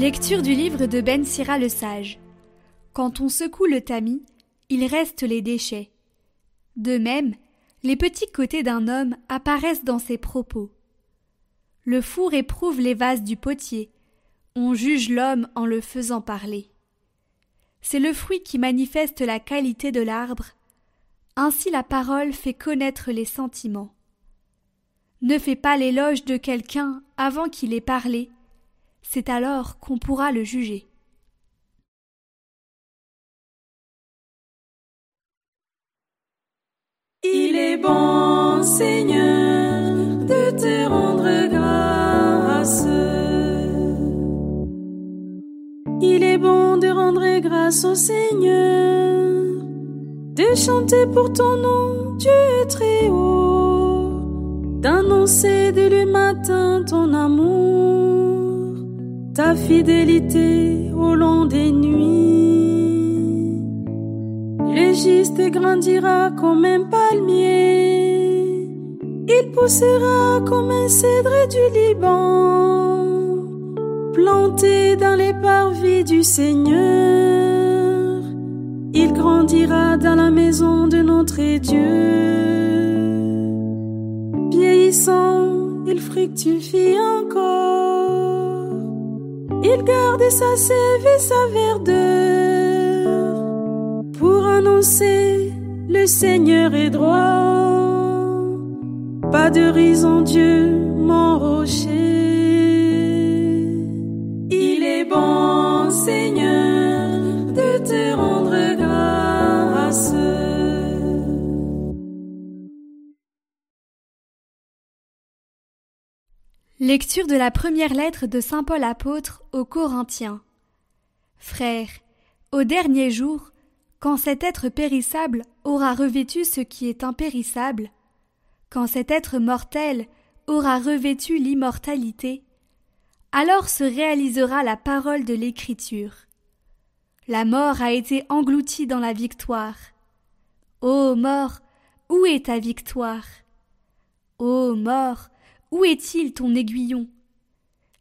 Lecture du livre de Ben Sira le Sage. Quand on secoue le tamis, il reste les déchets. De même, les petits côtés d'un homme apparaissent dans ses propos. Le four éprouve les vases du potier. On juge l'homme en le faisant parler. C'est le fruit qui manifeste la qualité de l'arbre. Ainsi la parole fait connaître les sentiments. Ne fais pas l'éloge de quelqu'un avant qu'il ait parlé, c'est alors qu'on pourra le juger. Il est bon, Seigneur, de te rendre grâce. Il est bon de rendre grâce au Seigneur, de chanter pour ton nom, Dieu très haut, d'annoncer dès le matin ton amour, ta fidélité au long des nuits. Le juste grandira comme un palmier, il poussera comme un cèdre du Liban, planté dans les parvis du Seigneur. Il grandira dans la maison de notre Dieu. Vieillissant, il fructifie encore. Il garde sa sève et sa verdeur pour annoncer le Seigneur est droit. Pas de raison, Dieu, mon rocher. Il est bon, Seigneur, Lecture de la première lettre de Saint Paul apôtre aux Corinthiens. Frères, au dernier jour, quand cet être périssable aura revêtu ce qui est impérissable, quand cet être mortel aura revêtu l'immortalité, alors se réalisera la parole de l'Écriture. La mort a été engloutie dans la victoire. Ô mort, où est ta victoire? Ô mort, où est-il ton aiguillon?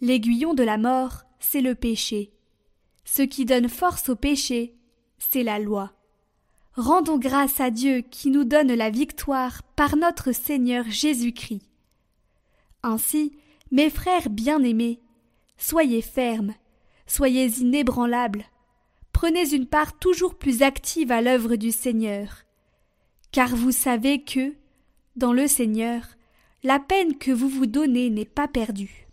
L'aiguillon de la mort, c'est le péché. Ce qui donne force au péché, c'est la loi. Rendons grâce à Dieu qui nous donne la victoire par notre Seigneur Jésus-Christ. Ainsi, mes frères bien-aimés, soyez fermes, soyez inébranlables, prenez une part toujours plus active à l'œuvre du Seigneur, car vous savez que, dans le Seigneur, la peine que vous vous donnez n'est pas perdue.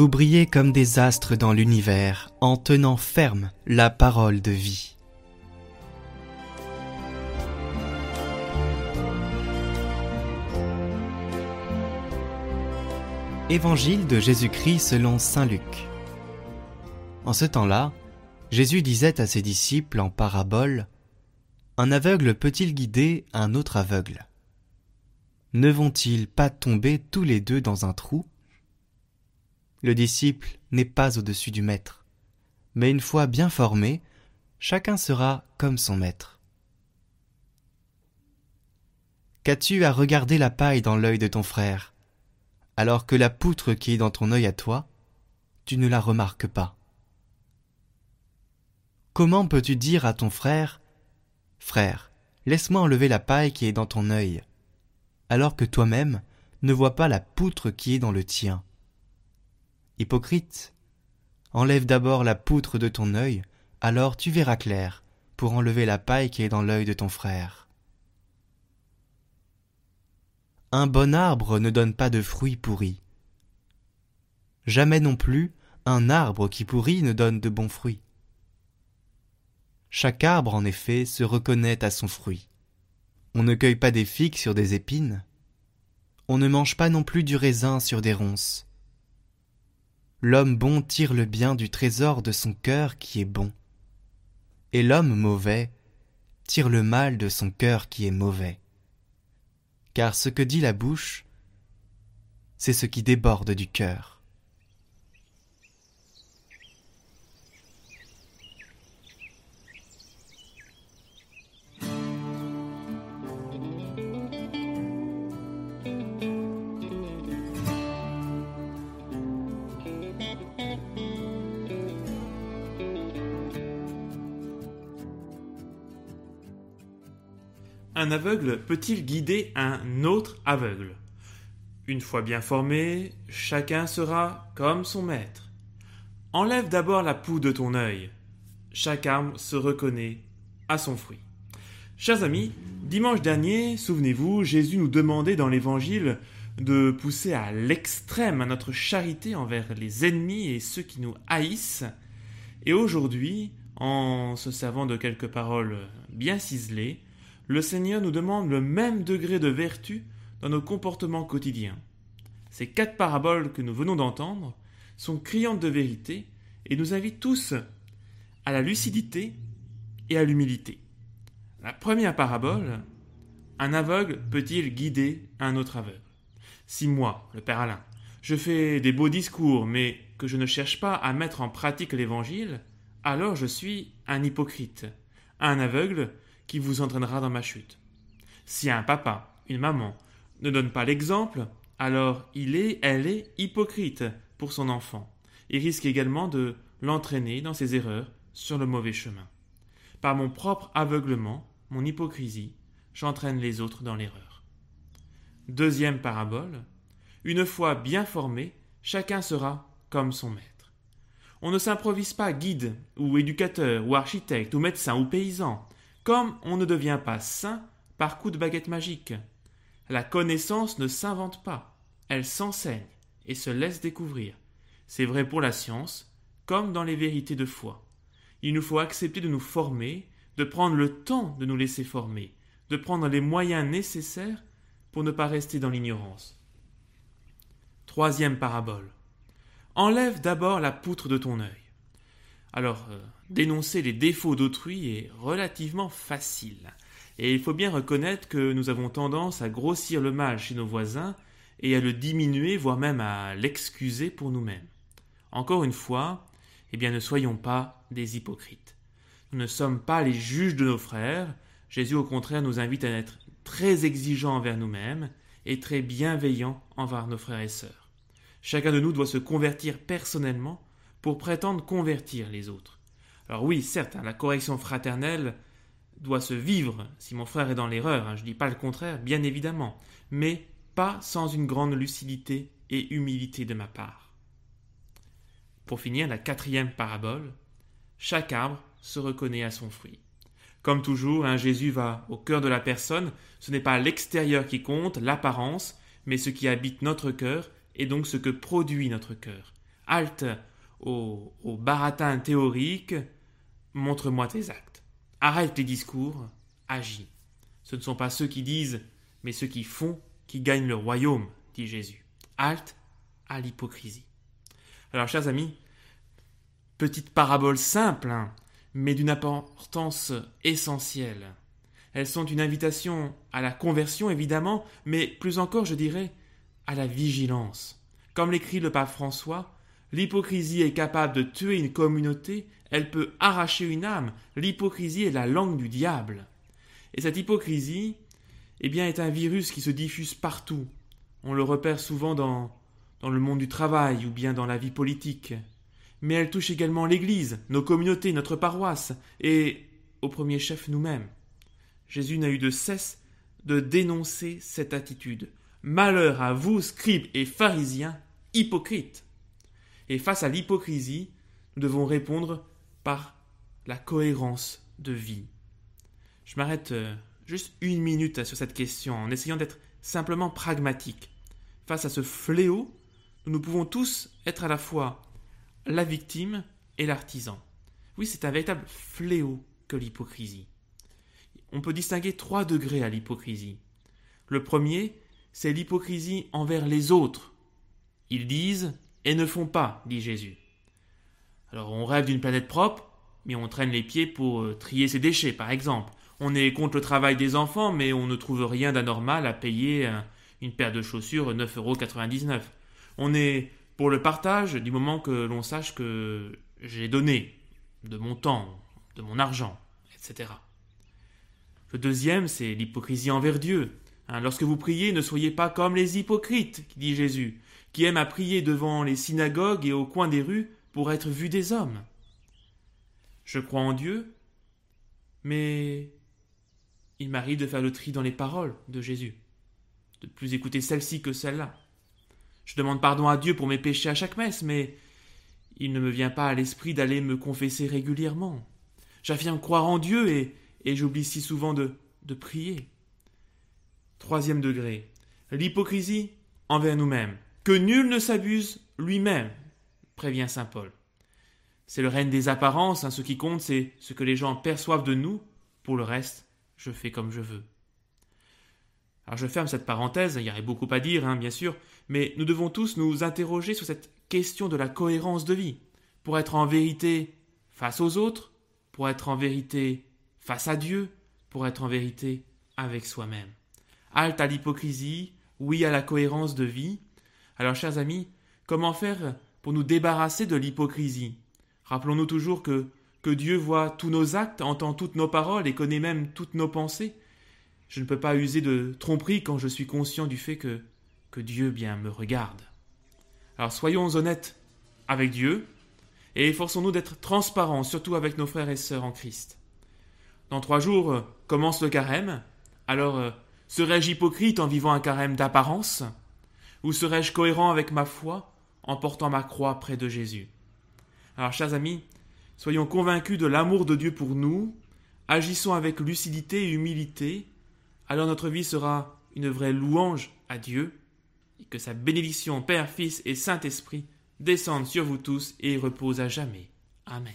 Vous brillez comme des astres dans l'univers en tenant ferme la parole de vie. Évangile de Jésus-Christ selon Saint Luc. En ce temps-là, Jésus disait à ses disciples en parabole Un aveugle peut-il guider un autre aveugle? Ne vont-ils pas tomber tous les deux dans un trou? Le disciple n'est pas au-dessus du maître, mais une fois bien formé, chacun sera comme son maître. Qu'as-tu à regarder la paille dans l'œil de ton frère, alors que la poutre qui est dans ton œil à toi, tu ne la remarques pas? Comment peux-tu dire à ton frère Frère, laisse-moi enlever la paille qui est dans ton œil, alors que toi-même ne vois pas la poutre qui est dans le tien? Hypocrite, enlève d'abord la poutre de ton œil, alors tu verras clair pour enlever la paille qui est dans l'œil de ton frère. Un bon arbre ne donne pas de fruits pourris. Jamais non plus un arbre qui pourrit ne donne de bons fruits. Chaque arbre, en effet, se reconnaît à son fruit. On ne cueille pas des figues sur des épines. On ne mange pas non plus du raisin sur des ronces. L'homme bon tire le bien du trésor de son cœur qui est bon. Et l'homme mauvais tire le mal de son cœur qui est mauvais. Car ce que dit la bouche, c'est ce qui déborde du cœur. Un aveugle peut-il guider un autre aveugle? Une fois bien formé, chacun sera comme son maître. Enlève d'abord la poux de ton œil. Chaque arme se reconnaît à son fruit. Chers amis, dimanche dernier, souvenez-vous, Jésus nous demandait dans l'Évangile de pousser à l'extrême notre charité envers les ennemis et ceux qui nous haïssent. Et aujourd'hui, en se servant de quelques paroles bien ciselées, le Seigneur nous demande le même degré de vertu dans nos comportements quotidiens. Ces quatre paraboles que nous venons d'entendre sont criantes de vérité et nous invitent tous à la lucidité et à l'humilité. La première parabole, un aveugle peut-il guider un autre aveugle? Si moi, le Père Alain, je fais des beaux discours mais que je ne cherche pas à mettre en pratique l'Évangile, alors je suis un hypocrite, un aveugle qui vous entraînera dans ma chute. Si un papa, une maman, ne donne pas l'exemple, alors il est, elle est hypocrite pour son enfant, et risque également de l'entraîner dans ses erreurs sur le mauvais chemin. Par mon propre aveuglement, mon hypocrisie, j'entraîne les autres dans l'erreur. Deuxième parabole, une fois bien formé, chacun sera comme son maître. On ne s'improvise pas guide, ou éducateur, ou architecte, ou médecin, ou paysan. Comme on ne devient pas saint par coup de baguette magique. La connaissance ne s'invente pas, elle s'enseigne et se laisse découvrir. C'est vrai pour la science, comme dans les vérités de foi. Il nous faut accepter de nous former, de prendre le temps de nous laisser former, de prendre les moyens nécessaires pour ne pas rester dans l'ignorance. Troisième parabole. Enlève d'abord la poutre de ton œil. Alors, euh, dénoncer les défauts d'autrui est relativement facile. Et il faut bien reconnaître que nous avons tendance à grossir le mal chez nos voisins et à le diminuer, voire même à l'excuser pour nous-mêmes. Encore une fois, eh bien ne soyons pas des hypocrites. Nous ne sommes pas les juges de nos frères. Jésus au contraire nous invite à être très exigeants envers nous-mêmes et très bienveillants envers nos frères et sœurs. Chacun de nous doit se convertir personnellement pour prétendre convertir les autres. Alors oui, certes, hein, la correction fraternelle doit se vivre si mon frère est dans l'erreur, hein, je ne dis pas le contraire, bien évidemment, mais pas sans une grande lucidité et humilité de ma part. Pour finir, la quatrième parabole, chaque arbre se reconnaît à son fruit. Comme toujours, un Jésus va au cœur de la personne, ce n'est pas l'extérieur qui compte, l'apparence, mais ce qui habite notre cœur et donc ce que produit notre cœur. Halte au, baratin théorique, montre-moi tes actes. Arrête les discours, agis. Ce ne sont pas ceux qui disent, mais ceux qui font qui gagnent le royaume, dit Jésus. Halte à l'hypocrisie. Alors, chers amis, petite parabole simple, hein, mais d'une importance essentielle. Elles sont une invitation à la conversion, évidemment, mais plus encore, je dirais, à la vigilance. Comme l'écrit le pape François, L'hypocrisie est capable de tuer une communauté, elle peut arracher une âme. L'hypocrisie est la langue du diable. Et cette hypocrisie, eh bien, est un virus qui se diffuse partout. On le repère souvent dans, dans le monde du travail ou bien dans la vie politique. Mais elle touche également l'Église, nos communautés, notre paroisse, et au premier chef nous-mêmes. Jésus n'a eu de cesse de dénoncer cette attitude. Malheur à vous, scribes et pharisiens, hypocrites. Et face à l'hypocrisie, nous devons répondre par la cohérence de vie. Je m'arrête euh, juste une minute sur cette question en essayant d'être simplement pragmatique. Face à ce fléau, nous pouvons tous être à la fois la victime et l'artisan. Oui, c'est un véritable fléau que l'hypocrisie. On peut distinguer trois degrés à l'hypocrisie. Le premier, c'est l'hypocrisie envers les autres. Ils disent et ne font pas, dit Jésus. Alors on rêve d'une planète propre, mais on traîne les pieds pour euh, trier ses déchets, par exemple. On est contre le travail des enfants, mais on ne trouve rien d'anormal à payer une paire de chaussures 9,99€. On est pour le partage du moment que l'on sache que j'ai donné de mon temps, de mon argent, etc. Le deuxième, c'est l'hypocrisie envers Dieu. Hein, lorsque vous priez, ne soyez pas comme les hypocrites, dit Jésus, qui aiment à prier devant les synagogues et au coin des rues pour être vus des hommes. Je crois en Dieu, mais il m'arrive de faire le tri dans les paroles de Jésus, de plus écouter celle-ci que celle-là. Je demande pardon à Dieu pour mes péchés à chaque messe, mais il ne me vient pas à l'esprit d'aller me confesser régulièrement. J'affirme croire en Dieu et, j'oublie si souvent de prier. Troisième degré, l'hypocrisie envers nous-mêmes. Que nul ne s'abuse lui-même, prévient saint Paul. C'est le règne des apparences, hein. ce qui compte, c'est ce que les gens perçoivent de nous. Pour le reste, je fais comme je veux. Alors je ferme cette parenthèse, il y aurait beaucoup à dire, hein, bien sûr, mais nous devons tous nous interroger sur cette question de la cohérence de vie, pour être en vérité face aux autres, pour être en vérité face à Dieu, pour être en vérité avec soi-même. Halte à l'hypocrisie, oui à la cohérence de vie. Alors, chers amis, comment faire pour nous débarrasser de l'hypocrisie? Rappelons-nous toujours que, Dieu voit tous nos actes, entend toutes nos paroles et connaît même toutes nos pensées. Je ne peux pas user de tromperie quand je suis conscient du fait que, que Dieu bien me regarde. Alors soyons honnêtes avec Dieu et efforçons-nous d'être transparents, surtout avec nos frères et sœurs en Christ. Dans trois jours euh, commence le carême, alors euh, serais-je hypocrite en vivant un carême d'apparence? Ou serais-je cohérent avec ma foi en portant ma croix près de Jésus? Alors chers amis, soyons convaincus de l'amour de Dieu pour nous, agissons avec lucidité et humilité, alors notre vie sera une vraie louange à Dieu, et que sa bénédiction Père, Fils et Saint-Esprit descende sur vous tous et repose à jamais. Amen.